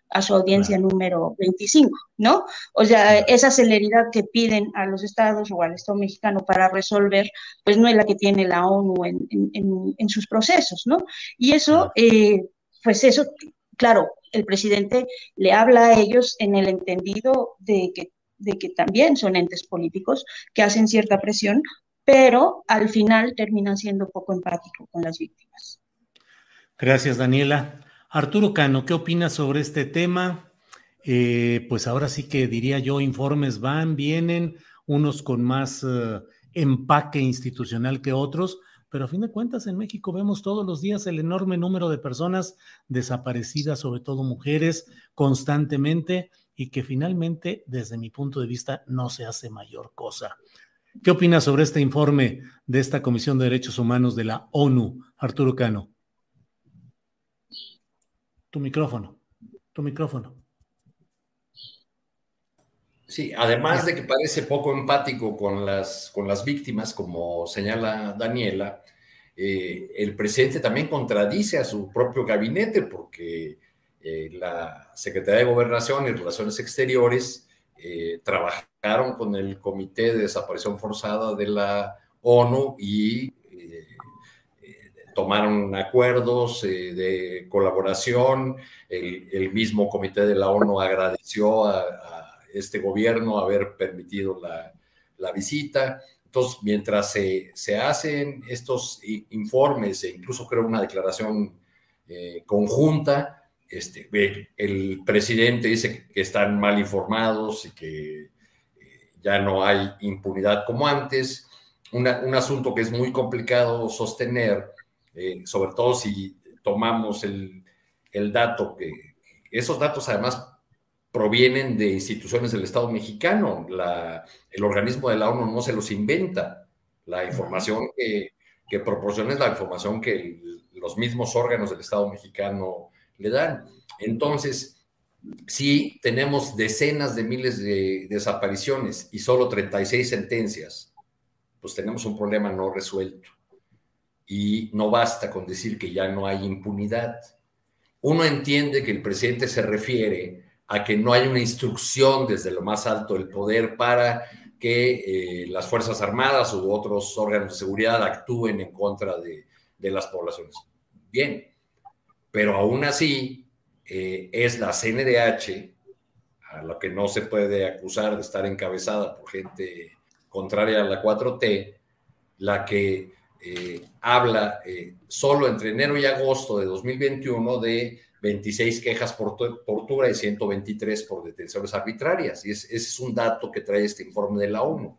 a su audiencia claro. número 25, ¿no? O sea, esa celeridad que piden a los estados o al Estado mexicano para resolver, pues no es la que tiene la ONU en, en, en sus procesos, ¿no? Y eso, eh, pues eso, claro, el presidente le habla a ellos en el entendido de que de que también son entes políticos que hacen cierta presión, pero al final terminan siendo poco empático con las víctimas. Gracias, Daniela. Arturo Cano, ¿qué opinas sobre este tema? Eh, pues ahora sí que diría yo, informes van, vienen, unos con más eh, empaque institucional que otros, pero a fin de cuentas en México vemos todos los días el enorme número de personas desaparecidas, sobre todo mujeres, constantemente y que finalmente, desde mi punto de vista, no se hace mayor cosa. ¿Qué opinas sobre este informe de esta Comisión de Derechos Humanos de la ONU, Arturo Cano? Tu micrófono, tu micrófono. Sí, además de que parece poco empático con las, con las víctimas, como señala Daniela, eh, el presidente también contradice a su propio gabinete porque eh, la Secretaría de Gobernación y Relaciones Exteriores eh, trabajaron con el Comité de Desaparición Forzada de la ONU y tomaron acuerdos de colaboración. El, mismo Comité de la ONU agradeció a este gobierno haber permitido la, visita. Entonces, mientras se, se, hacen estos informes e incluso creo una declaración eh, conjunta, este, el presidente dice que están mal informados y que eh, ya no hay impunidad como antes. un asunto que es muy complicado sostener, eh, sobre todo si tomamos el, el dato que esos datos además provienen de instituciones del Estado mexicano. el organismo de la ONU no se los inventa. La información que, que proporciona es la información que los mismos órganos del Estado mexicano le dan. Entonces, si tenemos decenas de miles de desapariciones y solo 36 sentencias, pues tenemos un problema no resuelto. Y no basta con decir que ya no hay impunidad. Uno entiende que el presidente se refiere a que no hay una instrucción desde lo más alto del poder para que eh, las Fuerzas Armadas u otros órganos de seguridad actúen en contra de, las poblaciones. Bien, pero aún así eh, es la CNDH, a la que no se puede acusar de estar encabezada por gente contraria a la 4T, la que eh, habla solo entre enero y agosto de 2021 de 26 quejas por tortura y 123 por detenciones arbitrarias. Y ese es un dato que trae este informe de la ONU.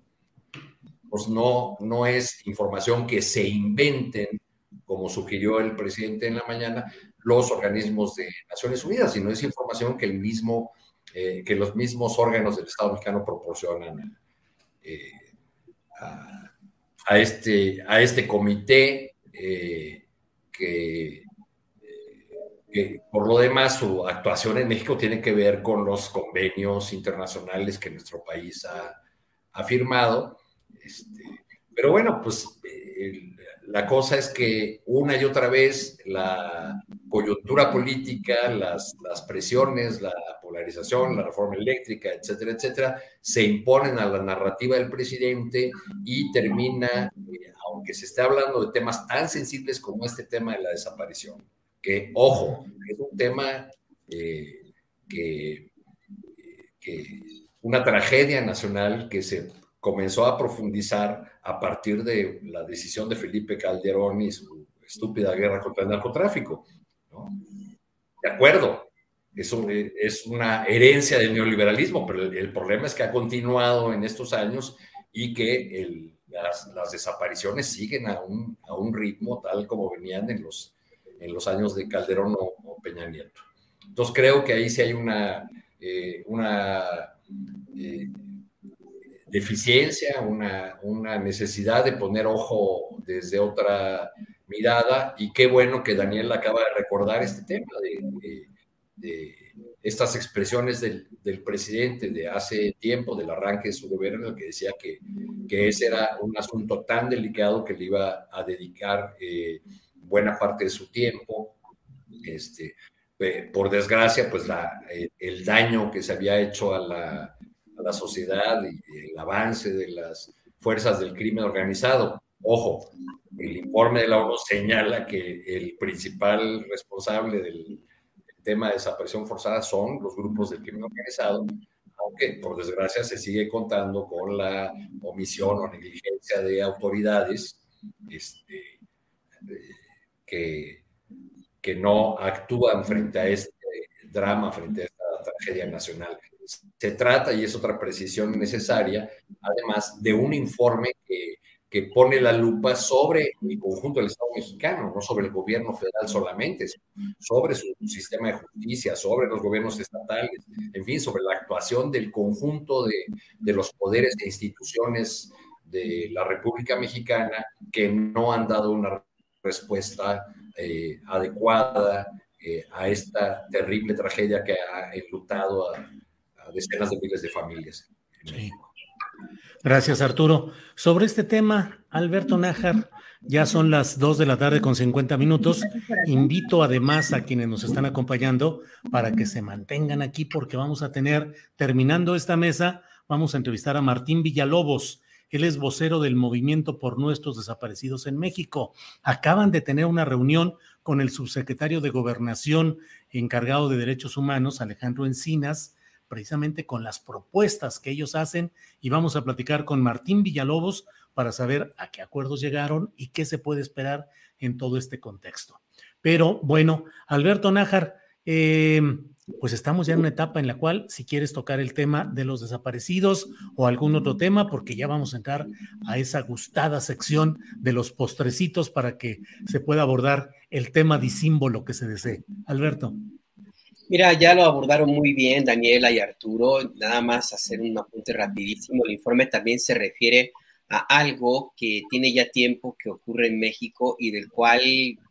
Pues no, no es información que se inventen, como sugirió el presidente en la mañana, los organismos de Naciones Unidas, sino es información que, el mismo, eh, que los mismos órganos del Estado mexicano proporcionan eh, a, este, a este comité eh, que que por lo demás, su actuación en México tiene que ver con los convenios internacionales que nuestro país ha, ha firmado. Este, pero bueno, pues la cosa es que una y otra vez la coyuntura política, las, presiones, la polarización, la reforma eléctrica, etcétera, etcétera, se imponen a la narrativa del presidente y termina, eh, aunque se esté hablando de temas tan sensibles como este tema de la desaparición, que, ojo, es un tema eh, que, una tragedia nacional que se comenzó a profundizar a partir de la decisión de Felipe Calderón y su estúpida guerra contra el narcotráfico. De acuerdo, eso es una herencia del neoliberalismo, pero el, problema es que ha continuado en estos años y que las, desapariciones siguen a un, a un ritmo tal como venían en los en los años de Calderón o, Peña Nieto. Entonces creo que ahí sí hay una, eh, una eh, deficiencia, una, una, necesidad de poner ojo desde otra mirada y qué bueno que Daniel acaba de recordar este tema de, estas expresiones del, del, presidente de hace tiempo, del arranque de su gobierno, que decía que, que ese era un asunto tan delicado que le iba a dedicar eh, buena parte de su tiempo. Este, por desgracia, pues la, el daño que se había hecho a la, la sociedad y el avance de las fuerzas del crimen organizado. Ojo, el informe de la ONU señala que el principal responsable del tema de desaparición forzada son los grupos del crimen organizado, aunque por desgracia se sigue contando con la omisión o negligencia de autoridades este, que, que no actúan frente a este drama, frente a esta tragedia nacional. Se trata, y es otra precisión necesaria, además de un informe que, que pone la lupa sobre el conjunto del Estado mexicano, no sobre el gobierno federal solamente, sobre su sistema de justicia, sobre los gobiernos estatales, en fin, sobre la actuación del conjunto de, de los poderes e instituciones de la República Mexicana que no han dado una respuesta eh, adecuada eh, a esta terrible tragedia que ha enlutado a, decenas de miles de familias. Gracias, Arturo. Sobre este tema, Alberto Nájar, ya son las 2 de la tarde con 50 minutos. Invito además a quienes nos están acompañando para que se mantengan aquí porque vamos a tener, terminando esta mesa, vamos a entrevistar a Martín Villalobos. Él es vocero del Movimiento por Nuestros Desaparecidos en México. Acaban de tener una reunión con el subsecretario de Gobernación encargado de Derechos Humanos, Alejandro Encinas, precisamente con las propuestas que ellos hacen y vamos a platicar con Martín Villalobos para saber a qué acuerdos llegaron y qué se puede esperar en todo este contexto. Pero bueno, Alberto Nájar, eh, pues estamos ya en una etapa en la cual, si quieres tocar el tema de los desaparecidos o algún otro tema, porque ya vamos a entrar a esa gustada sección de los postrecitos para que se pueda abordar el tema disímbolo que se desee. Alberto. Mira, ya lo abordaron muy bien Daniela y Arturo. Nada más hacer un apunte rapidísimo. El informe también se refiere a algo que tiene ya tiempo que ocurre en México y del cual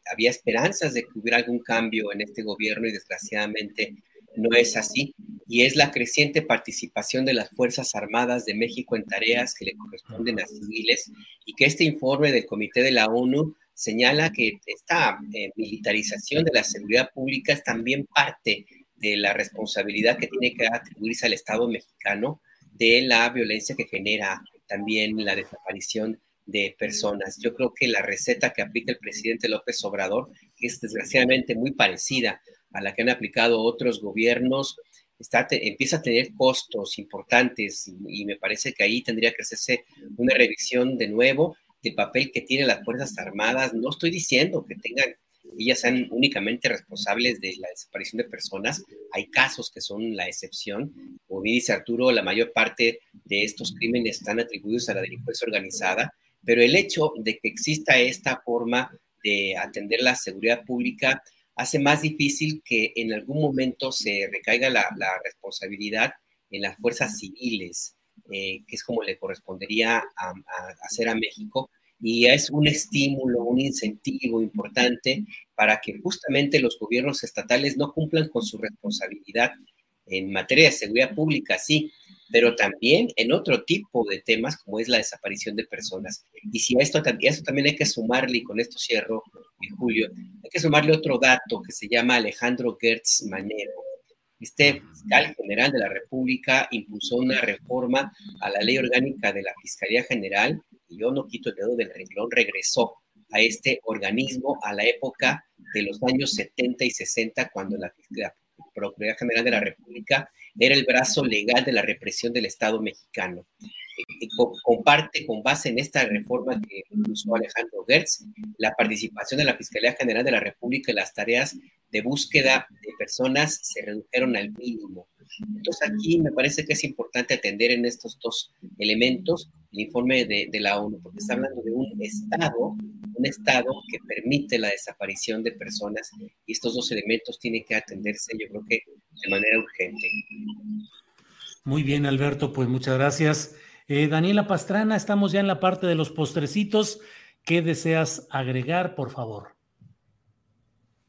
había esperanzas de que hubiera algún cambio en este gobierno y desgraciadamente no es así. Y es la creciente participación de las Fuerzas Armadas de México en tareas que le corresponden a civiles y que este informe del Comité de la ONU señala que esta eh, militarización de la seguridad pública es también parte de la responsabilidad que tiene que atribuirse al Estado mexicano de la violencia que genera también la desaparición de personas. Yo creo que la receta que aplica el presidente López Obrador, es desgraciadamente muy parecida a la que han aplicado otros gobiernos, está, empieza a tener costos importantes y, y, me parece que ahí tendría que hacerse una revisión de nuevo del papel que tienen las Fuerzas Armadas. No estoy diciendo que tengan, ellas sean únicamente responsables de la desaparición de personas. Hay casos que son la excepción. Como bien dice Arturo, la mayor parte de estos crímenes están atribuidos a la delincuencia organizada, pero el hecho de que exista esta forma de atender la seguridad pública hace más difícil que en algún momento se recaiga la, responsabilidad en las fuerzas civiles, eh, que es como le correspondería hacer a México, y es un estímulo, un incentivo importante para que justamente los gobiernos estatales no cumplan con su responsabilidad en materia de seguridad pública, sí, pero también en otro tipo de temas como es la desaparición de personas. Y si a esto, también hay que sumarle, y con esto cierro, Julio, hay que sumarle otro dato que se llama Alejandro Gertz Manero. Este fiscal general de la República impulsó una reforma a la ley orgánica de la Fiscalía General, y yo no quito el dedo del renglón, regresó a este organismo a la época de los años 70 y 60, cuando la, la Procuraduría General de la República era el brazo legal de la represión del Estado mexicano. Comparte con base en esta reforma que incluyó Alejandro Gertz la participación de la Fiscalía General de la República en las tareas de búsqueda de personas se redujeron al mínimo. Entonces aquí me parece que es importante atender en estos dos elementos el informe de, de, la ONU, porque está hablando de un Estado, un Estado que permite la desaparición de personas y estos dos elementos tienen que atenderse, yo creo que de manera urgente. Muy bien, Alberto, pues muchas gracias. Eh, Daniela Pastrana, estamos ya en la parte de los postrecitos. ¿Qué deseas agregar, por favor?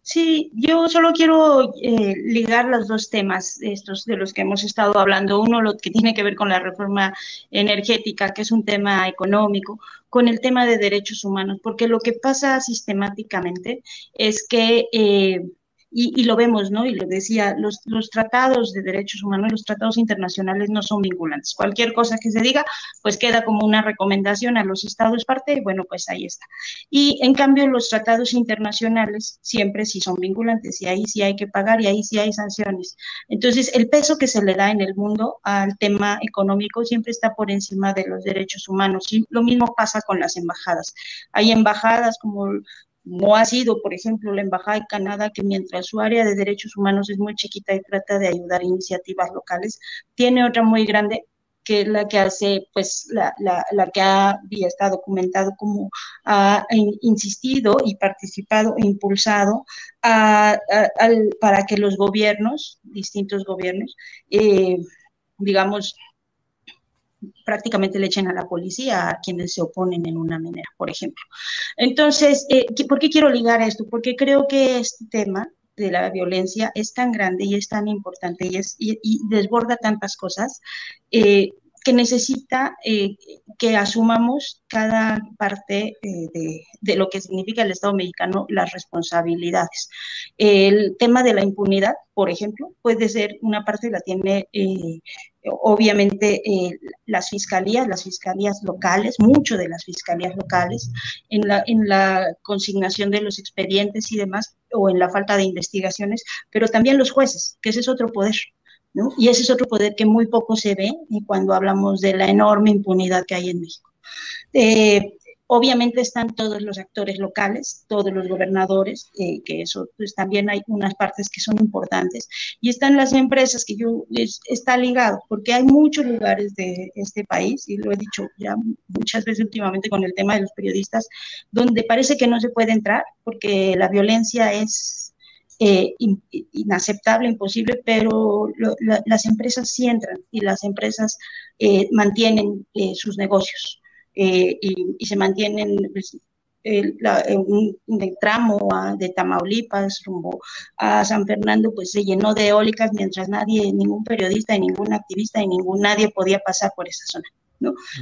Sí, yo solo quiero eh, ligar los dos temas estos de los que hemos estado hablando. Uno, lo que tiene que ver con la reforma energética, que es un tema económico, con el tema de derechos humanos, porque lo que pasa sistemáticamente es que eh, y, lo vemos, ¿no? Y lo decía, los, tratados de derechos humanos, los tratados internacionales no son vinculantes. Cualquier cosa que se diga, pues queda como una recomendación a los estados parte y bueno, pues ahí está. Y en cambio, los tratados internacionales siempre sí son vinculantes y ahí sí hay que pagar y ahí sí hay sanciones. Entonces, el peso que se le da en el mundo al tema económico siempre está por encima de los derechos humanos. Y lo mismo pasa con las embajadas. Hay embajadas como no ha sido, por ejemplo, la Embajada de Canadá, que mientras su área de derechos humanos es muy chiquita y trata de ayudar a iniciativas locales, tiene otra muy grande que es la que hace, pues, la, la, la que ha, y está documentado como ha insistido y participado e impulsado para que los gobiernos, distintos gobiernos, eh, digamos, prácticamente le echen a la policía a quienes se oponen en una minera, por ejemplo. Entonces, eh, ¿por qué quiero ligar esto? Porque creo que este tema de la violencia es tan grande y es tan importante y, es, y, desborda tantas cosas eh, que necesita eh, que asumamos cada parte eh, de, lo que significa el Estado mexicano, las responsabilidades. El tema de la impunidad, por ejemplo, puede ser una parte la tiene obviamente las fiscalías, las fiscalías locales, mucho de las fiscalías locales, en la, en la consignación de los expedientes y demás, o en la falta de investigaciones, pero también los jueces, que ese es otro poder. Y ese es otro poder que muy poco se ve cuando hablamos de la enorme impunidad que hay en México. Eh, obviamente están todos los actores locales, todos los gobernadores, eh, que eso pues también hay unas partes que son importantes, y están las empresas que yo está ligado, porque hay muchos lugares de este país, y lo he dicho ya muchas veces últimamente con el tema de los periodistas, donde parece que no se puede entrar porque la violencia es eh, inaceptable, imposible, pero las empresas sí entran y las empresas eh, mantienen sus negocios y, se mantienen pues, el, un, tramo de Tamaulipas rumbo a San Fernando, pues se llenó de eólicas mientras nadie, ningún periodista, ningún activista y ningún nadie podía pasar por esa zona.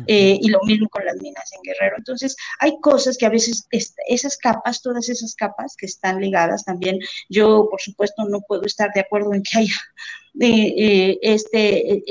Eh, y lo mismo con las minas en Guerrero. Entonces, hay cosas que a veces, esas capas, todas esas capas que están ligadas también, yo por supuesto no puedo estar de acuerdo en que haya <laughs> eh, eh, este,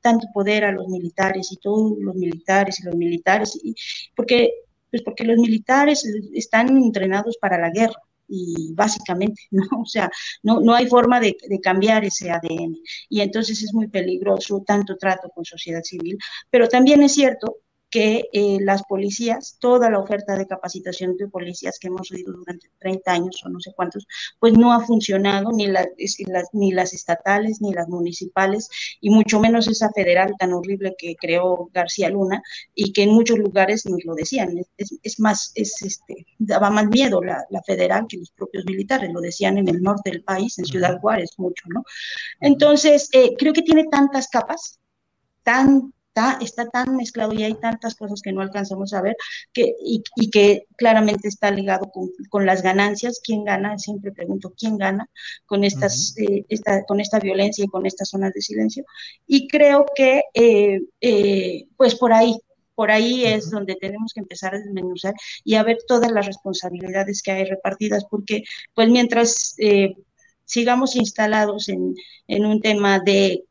tanto poder a los militares y todos los militares y los militares, y, porque, pues porque los militares están entrenados para la guerra y básicamente, <laughs> ¿no? O sea, no, no hay forma de, cambiar ese ADN. Y entonces es muy peligroso tanto trato con sociedad civil, pero también es cierto que eh, las policías, toda la oferta de capacitación de policías que hemos oído durante 30 años o no sé cuántos, pues no ha funcionado ni las, ni las estatales ni las municipales y mucho menos esa federal tan horrible que creó García Luna y que en muchos lugares ni lo decían, es, más, es este, daba más miedo la, la, federal que los propios militares, lo decían en el norte del país, en Ciudad Juárez mucho, ¿no? Entonces, eh, creo que tiene tantas capas, tan está, tan mezclado y hay tantas cosas que no alcanzamos a ver que, y, que claramente está ligado con, las ganancias. ¿Quién gana? Siempre pregunto, ¿quién gana con, estas, eh, esta, con esta violencia y con estas zonas de silencio? Y creo que, eh, eh, pues por ahí, por ahí es donde tenemos que empezar a desmenuzar y a ver todas las responsabilidades que hay repartidas, porque pues mientras sigamos instalados en, en un tema de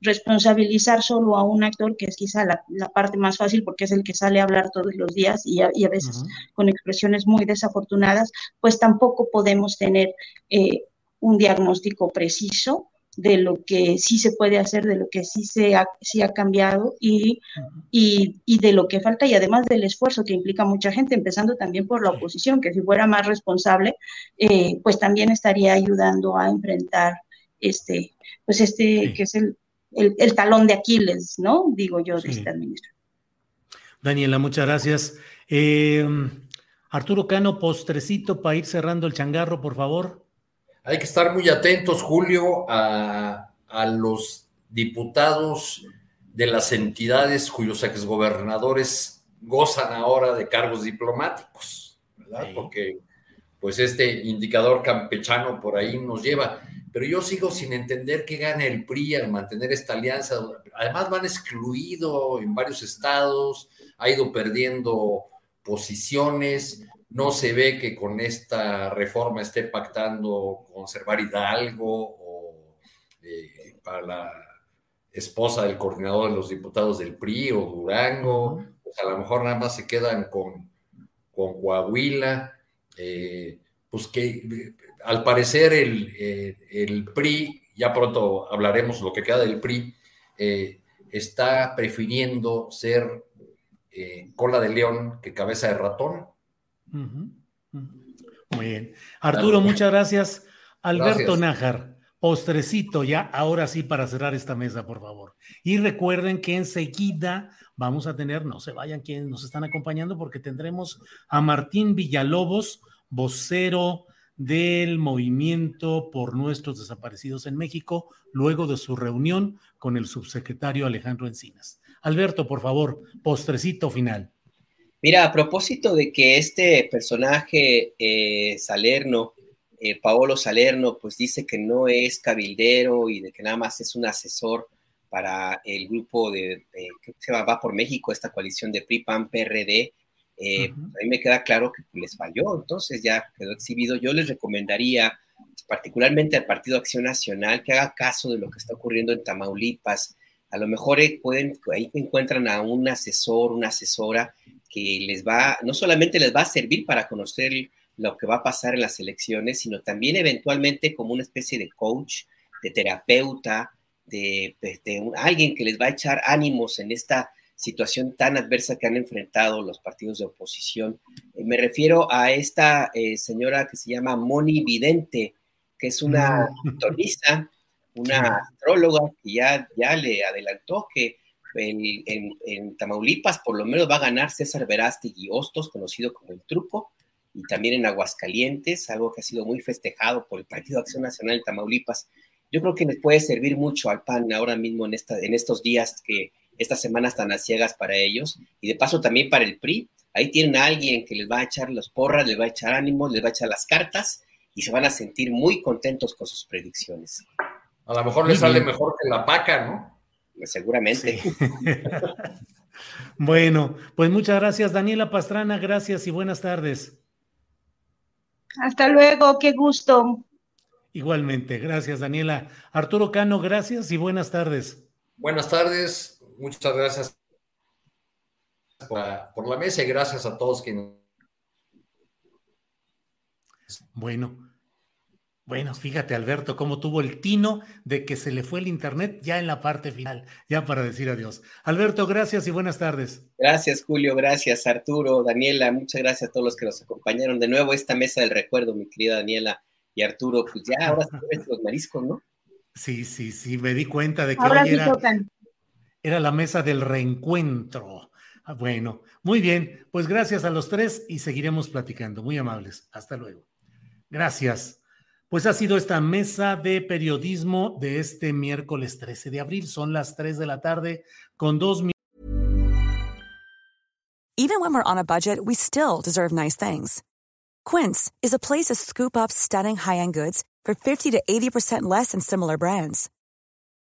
responsabilizar solo a un actor, que es quizá la, parte más fácil porque es el que sale a hablar todos los días y a, veces con expresiones muy desafortunadas, pues tampoco podemos tener eh, un diagnóstico preciso de lo que sí se puede hacer, de lo que sí se ha, sí ha cambiado y, y, de lo que falta y además del esfuerzo que implica mucha gente, empezando también por la oposición, que si fuera más responsable, eh, pues también estaría ayudando a enfrentar este, pues este, que es el, el, talón de Aquiles, ¿no? Digo yo, de esta administración. Daniela, muchas gracias. Eh, Arturo Cano, postrecito para ir cerrando el changarro, por favor. Hay que estar muy atentos, Julio, a, los diputados de las entidades cuyos exgobernadores gozan ahora de cargos diplomáticos, ¿verdad? Porque pues este indicador campechano por ahí nos lleva pero yo sigo sin entender qué gana el PRI al mantener esta alianza. Además van excluido en varios estados, ha ido perdiendo posiciones. no se ve que con esta reforma esté pactando conservar Hidalgo o eh, para la esposa del coordinador de los diputados del PRI o Durango, pues a lo mejor nada más se quedan con, con Coahuila, eh, pues que al parecer el, el, PRI, ya pronto hablaremos lo que queda del PRI, está prefiriendo ser cola de león que cabeza de ratón. Muy bien. Arturo, muchas gracias. Alberto Nájar, postrecito ya, ahora sí para cerrar esta mesa, por favor. Y recuerden que enseguida vamos a tener, no se vayan quienes nos están acompañando, porque tendremos a Martín Villalobos, vocero del movimiento por nuestros desaparecidos en México, luego de su reunión con el subsecretario Alejandro Encinas. Alberto, por favor, postrecito final. Mira, a propósito de que este personaje eh, Salerno, eh, Paolo Salerno, pues dice que no es cabildero y de que nada más es un asesor para el grupo de, que se va, por México, esta coalición de PRI-PAN, PRD, eh, pues, a mí me queda claro que les falló, entonces ya quedó exhibido. Yo les recomendaría, particularmente al Partido Acción Nacional, que haga caso de lo que está ocurriendo en Tamaulipas. A lo mejor pueden, ahí encuentran a un asesor, una asesora que les va, no solamente les va a servir para conocer lo que va a pasar en las elecciones, sino también eventualmente como una especie de coach, de terapeuta, de, alguien que les va a echar ánimos en esta situación tan adversa que han enfrentado los partidos de oposición. Eh, me refiero a esta eh, señora que se llama Moni Vidente, que es una mm. una astróloga que ya, ya le adelantó que en, Tamaulipas por lo menos va a ganar César Verástegui Hostos, conocido como el Truco, y también en Aguascalientes, algo que ha sido muy festejado por el Partido Acción Nacional de Tamaulipas. Yo creo que les puede servir mucho al PAN ahora mismo en, esta, en estos días que estas semanas tan ciegas para ellos, y de paso también para el PRI. Ahí tienen a alguien que les va a echar las porras, les va a echar ánimos, les va a echar las cartas y se van a sentir muy contentos con sus predicciones. A lo mejor les sale mejor que la paca, ¿no? seguramente. <laughs> bueno, pues muchas gracias, Daniela Pastrana, gracias y buenas tardes. Hasta luego, qué gusto. Igualmente, gracias, Daniela. Arturo Cano, gracias y buenas tardes. Buenas tardes, muchas gracias por, por la mesa y gracias a todos quienes. Bueno, bueno, fíjate, Alberto, cómo tuvo el tino de que se le fue el internet ya en la parte final, ya para decir adiós. Alberto, gracias y buenas tardes. Gracias, Julio, gracias, Arturo, Daniela, muchas gracias a todos los que nos acompañaron de nuevo esta mesa del recuerdo, mi querida Daniela y Arturo. Pues ya ahora se <laughs> los mariscos, ¿no? Sí, sí, sí, me di cuenta de que hoy era, era la mesa del reencuentro. Ah, bueno, muy bien, pues gracias a los tres y seguiremos platicando. Muy amables. Hasta luego. Gracias. Pues ha sido esta mesa de periodismo de este miércoles 13 de abril. Son las 3 de la tarde con dos. Even when we're on a budget, we still deserve nice things. Quince is a place to scoop up stunning high-end goods for 50 to 80% less than similar brands.